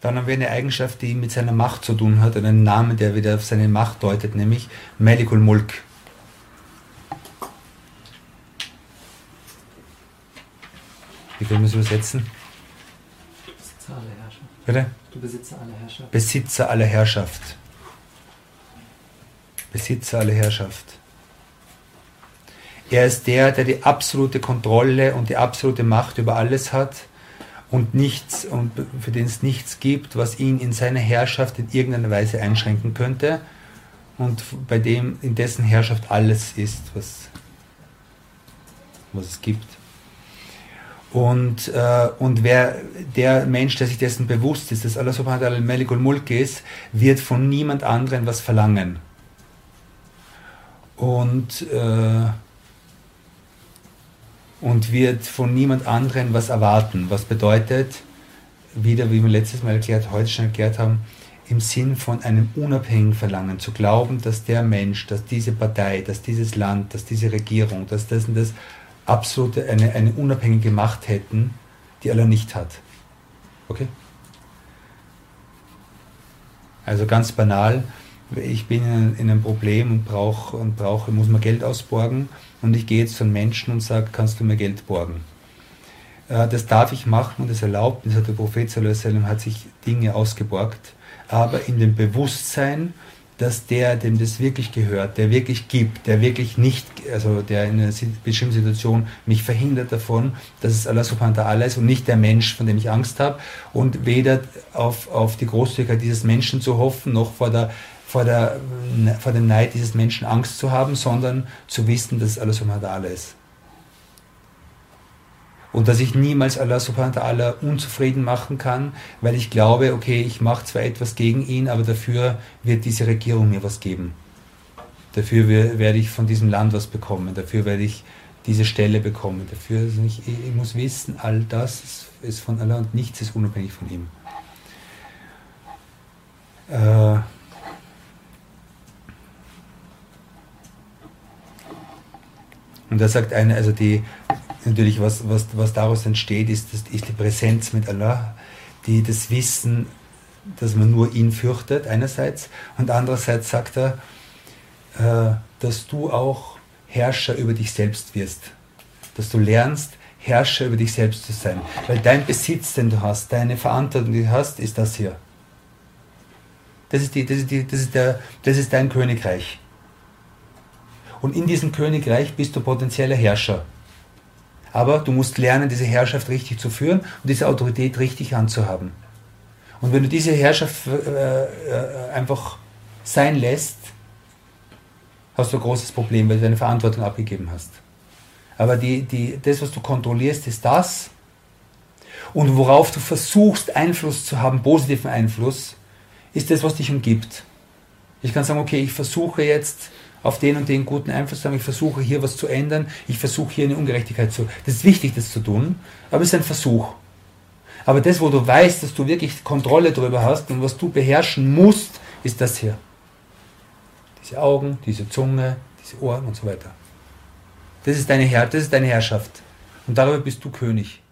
Dann haben wir eine Eigenschaft, die mit seiner Macht zu tun hat, einen Namen, der wieder auf seine Macht deutet, nämlich Melikul Mulk. Wie können wir es übersetzen? Bitte? Du Besitzer aller Herrschaft. Besitzer aller Herrschaft. Besitzer aller Herrschaft. Er ist der, der die absolute Kontrolle und die absolute Macht über alles hat und nichts und für den es nichts gibt, was ihn in seiner Herrschaft in irgendeiner Weise einschränken könnte und bei dem in dessen Herrschaft alles ist, was, was es gibt. Und, äh, und wer, der Mensch, der sich dessen bewusst ist, dass Allah subhanahu wa ta'ala Melikul Mulk ist, wird von niemand anderem was verlangen. Und, äh, und wird von niemand anderem was erwarten. Was bedeutet, wieder wie wir letztes Mal erklärt, heute schon erklärt haben, im Sinn von einem unabhängigen Verlangen, zu glauben, dass der Mensch, dass diese Partei, dass dieses Land, dass diese Regierung, dass das und das absolute, eine, eine unabhängige Macht hätten, die Allah nicht hat. Okay? Also ganz banal, ich bin in, in einem Problem und brauche und brauche, muss mir Geld ausborgen und ich gehe jetzt zu einem Menschen und sage, kannst du mir Geld borgen? Äh, das darf ich machen und das erlaubt, das hat der Prophet hat sich Dinge ausgeborgt, aber in dem Bewusstsein, dass der, dem das wirklich gehört, der wirklich gibt, der wirklich nicht, also der in einer bestimmten Situation mich verhindert davon, dass es Allah subhanahu wa ta'ala ist und nicht der Mensch, von dem ich Angst habe und weder auf, auf die Großzügigkeit dieses Menschen zu hoffen, noch vor der vor, der, vor dem Neid dieses Menschen Angst zu haben, sondern zu wissen, dass Allah subhanahu wa ta'ala ist. Und dass ich niemals Allah subhanahu wa ta'ala unzufrieden machen kann, weil ich glaube, okay, ich mache zwar etwas gegen ihn, aber dafür wird diese Regierung mir was geben. Dafür werde ich von diesem Land was bekommen, dafür werde ich diese Stelle bekommen. Dafür also ich, ich muss wissen, all das ist von Allah und nichts ist unabhängig von ihm. Äh, und da sagt einer, also die, natürlich, was, was, was daraus entsteht, ist, ist die Präsenz mit Allah, die, das Wissen, dass man nur ihn fürchtet, einerseits, und andererseits sagt er, äh, dass du auch Herrscher über dich selbst wirst. Dass du lernst, Herrscher über dich selbst zu sein. Weil dein Besitz, den du hast, deine Verantwortung, die du hast, ist das hier. Das ist, die, das ist, die, das ist, der, das ist dein Königreich. Und in diesem Königreich bist du potenzieller Herrscher. Aber du musst lernen, diese Herrschaft richtig zu führen und diese Autorität richtig anzuhaben. Und wenn du diese Herrschaft äh, äh, einfach sein lässt, hast du ein großes Problem, weil du deine Verantwortung abgegeben hast. Aber die, die, das, was du kontrollierst, ist das. Und worauf du versuchst, Einfluss zu haben, positiven Einfluss, ist das, was dich umgibt. Ich kann sagen, okay, ich versuche jetzt auf den und den guten Einfluss zu haben. Ich versuche hier was zu ändern. Ich versuche hier eine Ungerechtigkeit zu. Das ist wichtig, das zu tun, aber es ist ein Versuch. Aber das, wo du weißt, dass du wirklich Kontrolle darüber hast und was du beherrschen musst, ist das hier. Diese Augen, diese Zunge, diese Ohren und so weiter. Das ist deine, Herr, das ist deine Herrschaft. Und darüber bist du König.